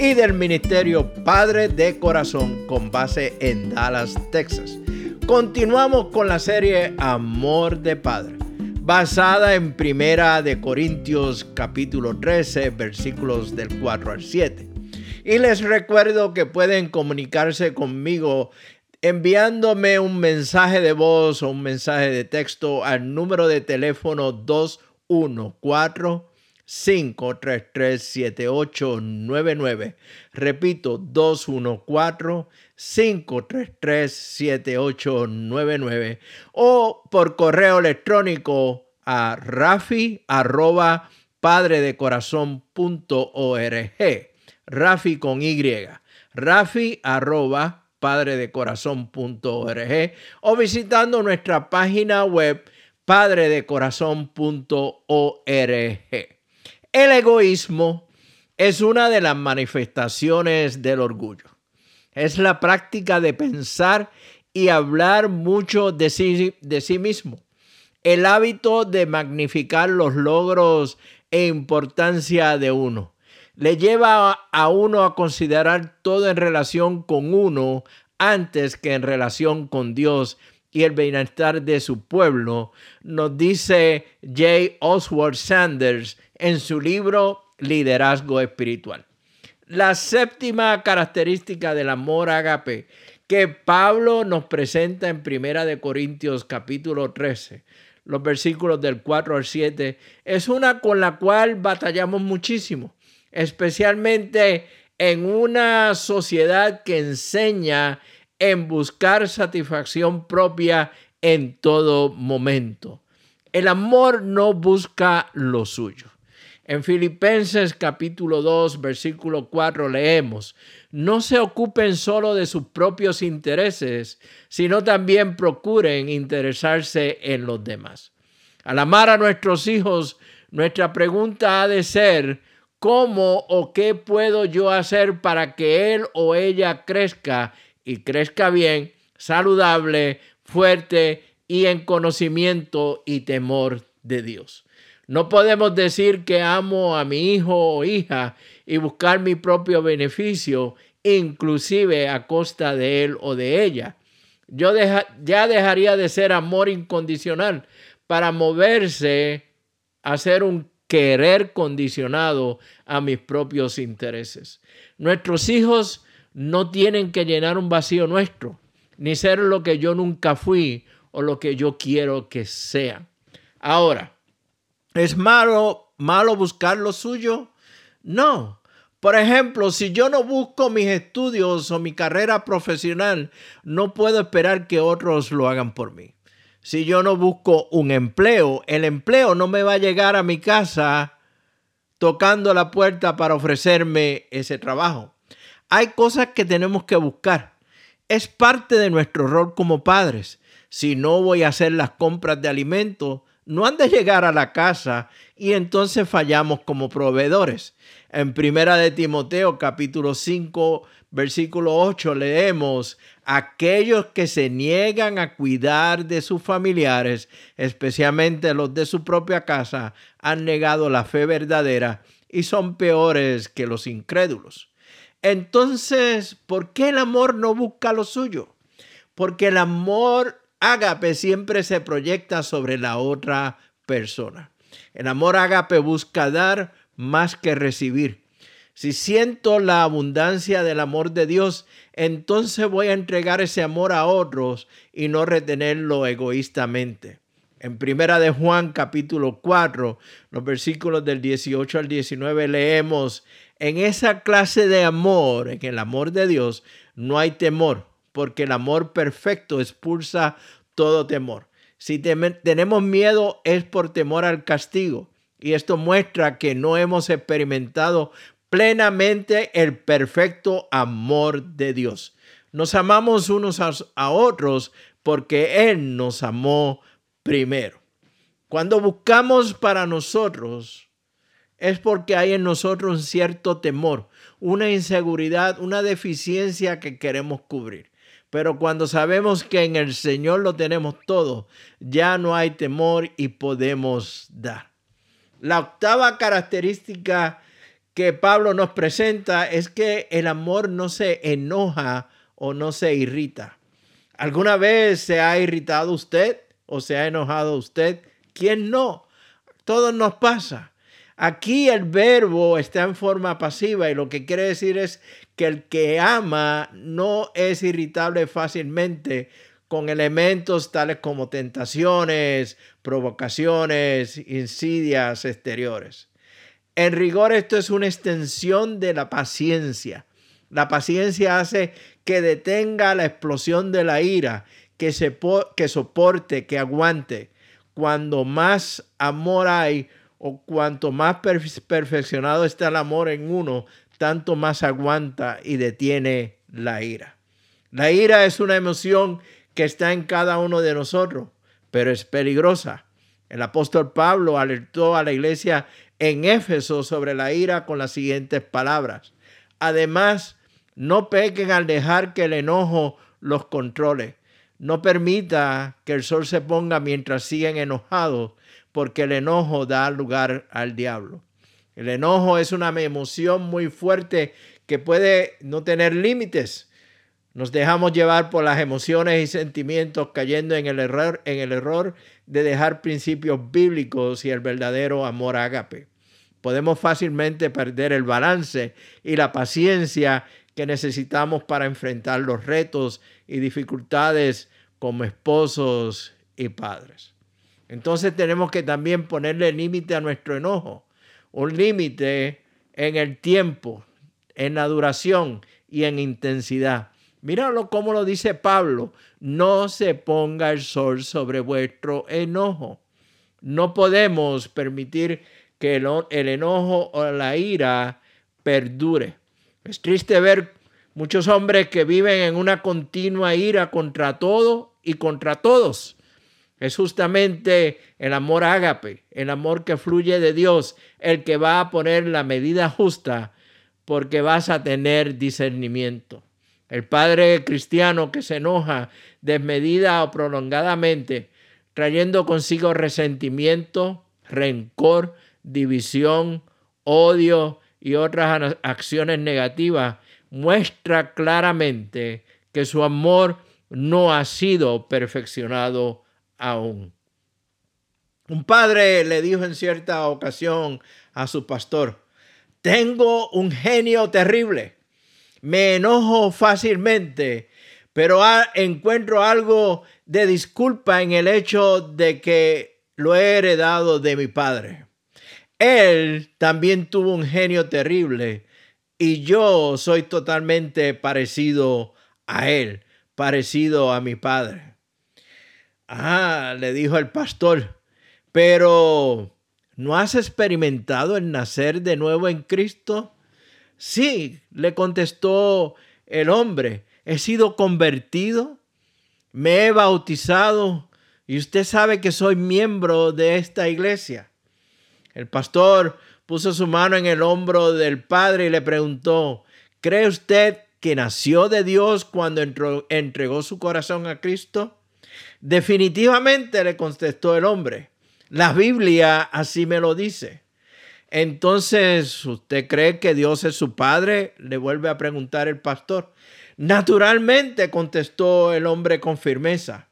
y del Ministerio Padre de Corazón con base en Dallas, Texas. Continuamos con la serie Amor de Padre, basada en Primera de Corintios capítulo 13, versículos del 4 al 7. Y les recuerdo que pueden comunicarse conmigo enviándome un mensaje de voz o un mensaje de texto al número de teléfono 214 533-7899. Repito, 214-533-7899. O por correo electrónico a rafi arroba padredecorazón.org. Rafi con Y. Rafi arroba padredecorazón.org o visitando nuestra página web padredecorazón.org. El egoísmo es una de las manifestaciones del orgullo. Es la práctica de pensar y hablar mucho de sí, de sí mismo. El hábito de magnificar los logros e importancia de uno. Le lleva a uno a considerar todo en relación con uno antes que en relación con Dios y el bienestar de su pueblo, nos dice J. Oswald Sanders en su libro Liderazgo Espiritual. La séptima característica del amor agape que Pablo nos presenta en Primera de Corintios capítulo 13, los versículos del 4 al 7, es una con la cual batallamos muchísimo, especialmente en una sociedad que enseña en buscar satisfacción propia en todo momento. El amor no busca lo suyo. En Filipenses capítulo 2, versículo 4 leemos, no se ocupen solo de sus propios intereses, sino también procuren interesarse en los demás. Al amar a nuestros hijos, nuestra pregunta ha de ser, ¿cómo o qué puedo yo hacer para que él o ella crezca y crezca bien, saludable, fuerte y en conocimiento y temor de Dios. No podemos decir que amo a mi hijo o hija y buscar mi propio beneficio, inclusive a costa de él o de ella. Yo ya dejaría de ser amor incondicional para moverse a ser un querer condicionado a mis propios intereses. Nuestros hijos no tienen que llenar un vacío nuestro, ni ser lo que yo nunca fui o lo que yo quiero que sea. Ahora, ¿es malo, malo buscar lo suyo? No. Por ejemplo, si yo no busco mis estudios o mi carrera profesional, no puedo esperar que otros lo hagan por mí. Si yo no busco un empleo, el empleo no me va a llegar a mi casa tocando la puerta para ofrecerme ese trabajo. Hay cosas que tenemos que buscar. Es parte de nuestro rol como padres. Si no voy a hacer las compras de alimentos, no han de llegar a la casa y entonces fallamos como proveedores. En Primera de Timoteo capítulo 5 versículo 8 leemos, aquellos que se niegan a cuidar de sus familiares, especialmente los de su propia casa, han negado la fe verdadera y son peores que los incrédulos. Entonces, ¿por qué el amor no busca lo suyo? Porque el amor ágape siempre se proyecta sobre la otra persona. El amor ágape busca dar más que recibir. Si siento la abundancia del amor de Dios, entonces voy a entregar ese amor a otros y no retenerlo egoístamente. En Primera de Juan capítulo 4, los versículos del 18 al 19 leemos, en esa clase de amor, en el amor de Dios, no hay temor, porque el amor perfecto expulsa todo temor. Si tenemos miedo es por temor al castigo. Y esto muestra que no hemos experimentado plenamente el perfecto amor de Dios. Nos amamos unos a, otros porque Él nos amó primero. Cuando buscamos para nosotros, es porque hay en nosotros un cierto temor, una inseguridad, una deficiencia que queremos cubrir. Pero cuando sabemos que en el Señor lo tenemos todo, ya no hay temor y podemos dar. La octava característica que Pablo nos presenta es que el amor no se enoja o no se irrita. ¿Alguna vez se ha irritado usted o se ha enojado usted? ¿Quién no? Todo nos pasa. Aquí el verbo está en forma pasiva y lo que quiere decir es que el que ama no es irritable fácilmente con elementos tales como tentaciones, provocaciones, insidias exteriores. En rigor esto es una extensión de la paciencia. La paciencia hace que detenga la explosión de la ira, que, se que soporte, que aguante. Cuando más amor hay, o cuanto más perfeccionado está el amor en uno, tanto más aguanta y detiene la ira. La ira es una emoción que está en cada uno de nosotros, pero es peligrosa. El apóstol Pablo alertó a la iglesia en Éfeso sobre la ira con las siguientes palabras. Además, no pequen al dejar que el enojo los controle. No permita que el sol se ponga mientras siguen enojados, porque el enojo da lugar al diablo. El enojo es una emoción muy fuerte que puede no tener límites. Nos dejamos llevar por las emociones y sentimientos cayendo en el error, en el error de dejar principios bíblicos y el verdadero amor ágape. Podemos fácilmente perder el balance y la paciencia que necesitamos para enfrentar los retos y dificultades como esposos y padres. Entonces tenemos que también ponerle límite a nuestro enojo, un límite en el tiempo, en la duración y en intensidad. Míralo como lo dice Pablo, no se ponga el sol sobre vuestro enojo. No podemos permitir que el, el enojo o la ira perdure. Es triste ver muchos hombres que viven en una continua ira contra todo y contra todos es justamente el amor ágape, el amor que fluye de Dios, el que va a poner la medida justa porque vas a tener discernimiento. El padre cristiano que se enoja desmedida o prolongadamente, trayendo consigo resentimiento, rencor, división, odio y otras acciones negativas, muestra claramente que su amor no ha sido perfeccionado aún. Un padre le dijo en cierta ocasión a su pastor, tengo un genio terrible, me enojo fácilmente, pero encuentro algo de disculpa en el hecho de que lo he heredado de mi padre. Él también tuvo un genio terrible y yo soy totalmente parecido a él, parecido a mi padre. Ah, le dijo el pastor, pero ¿no has experimentado el nacer de nuevo en Cristo? Sí, le contestó el hombre, he sido convertido, me he bautizado y usted sabe que soy miembro de esta iglesia. El pastor puso su mano en el hombro del padre y le preguntó, ¿cree usted que nació de Dios cuando entregó su corazón a Cristo? Definitivamente le contestó el hombre. La Biblia así me lo dice. Entonces, ¿usted cree que Dios es su padre? Le vuelve a preguntar el pastor. Naturalmente, contestó el hombre con firmeza.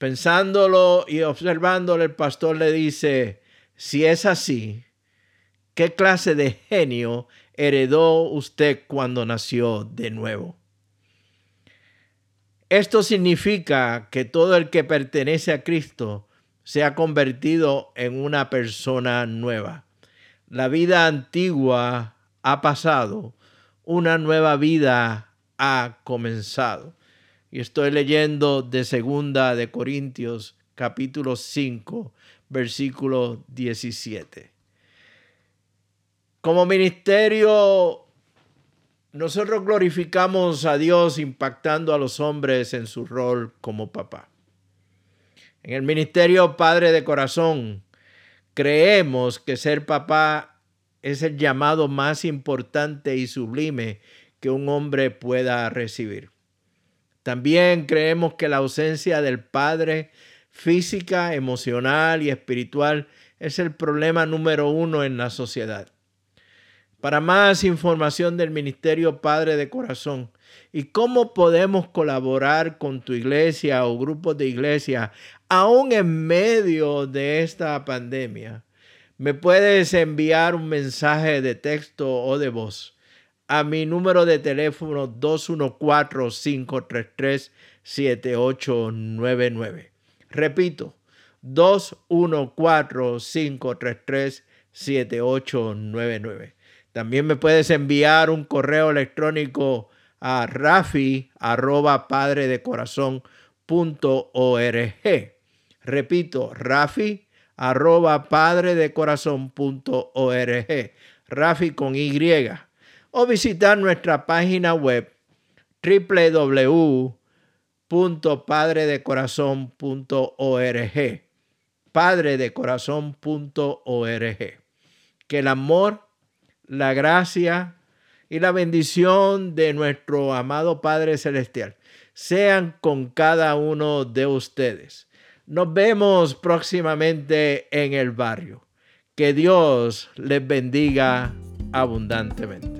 Pensándolo y observándolo, el pastor le dice, si es así, ¿qué clase de genio heredó usted cuando nació de nuevo? Esto significa que todo el que pertenece a Cristo se ha convertido en una persona nueva. La vida antigua ha pasado, una nueva vida ha comenzado. Y estoy leyendo de segunda de Corintios capítulo 5, versículo 17. Como ministerio, nosotros glorificamos a Dios impactando a los hombres en su rol como papá. En el ministerio Padre de Corazón, creemos que ser papá es el llamado más importante y sublime que un hombre pueda recibir. También creemos que la ausencia del padre física, emocional y espiritual es el problema número uno en la sociedad. Para más información del Ministerio Padre de Corazón y cómo podemos colaborar con tu iglesia o grupos de iglesia, aún en medio de esta pandemia, me puedes enviar un mensaje de texto o de voz a mi número de teléfono 214-533-7899. Repito, 214-533-7899. También me puedes enviar un correo electrónico a rafi arroba padre de corazón punto org. Repito, rafi arroba padre de corazón punto org. Rafi con Y. O visitar nuestra página web www.padredecorazon.org. Padredecorazon.org. Que el amor la gracia y la bendición de nuestro amado Padre Celestial sean con cada uno de ustedes. Nos vemos próximamente en el barrio. Que Dios les bendiga abundantemente.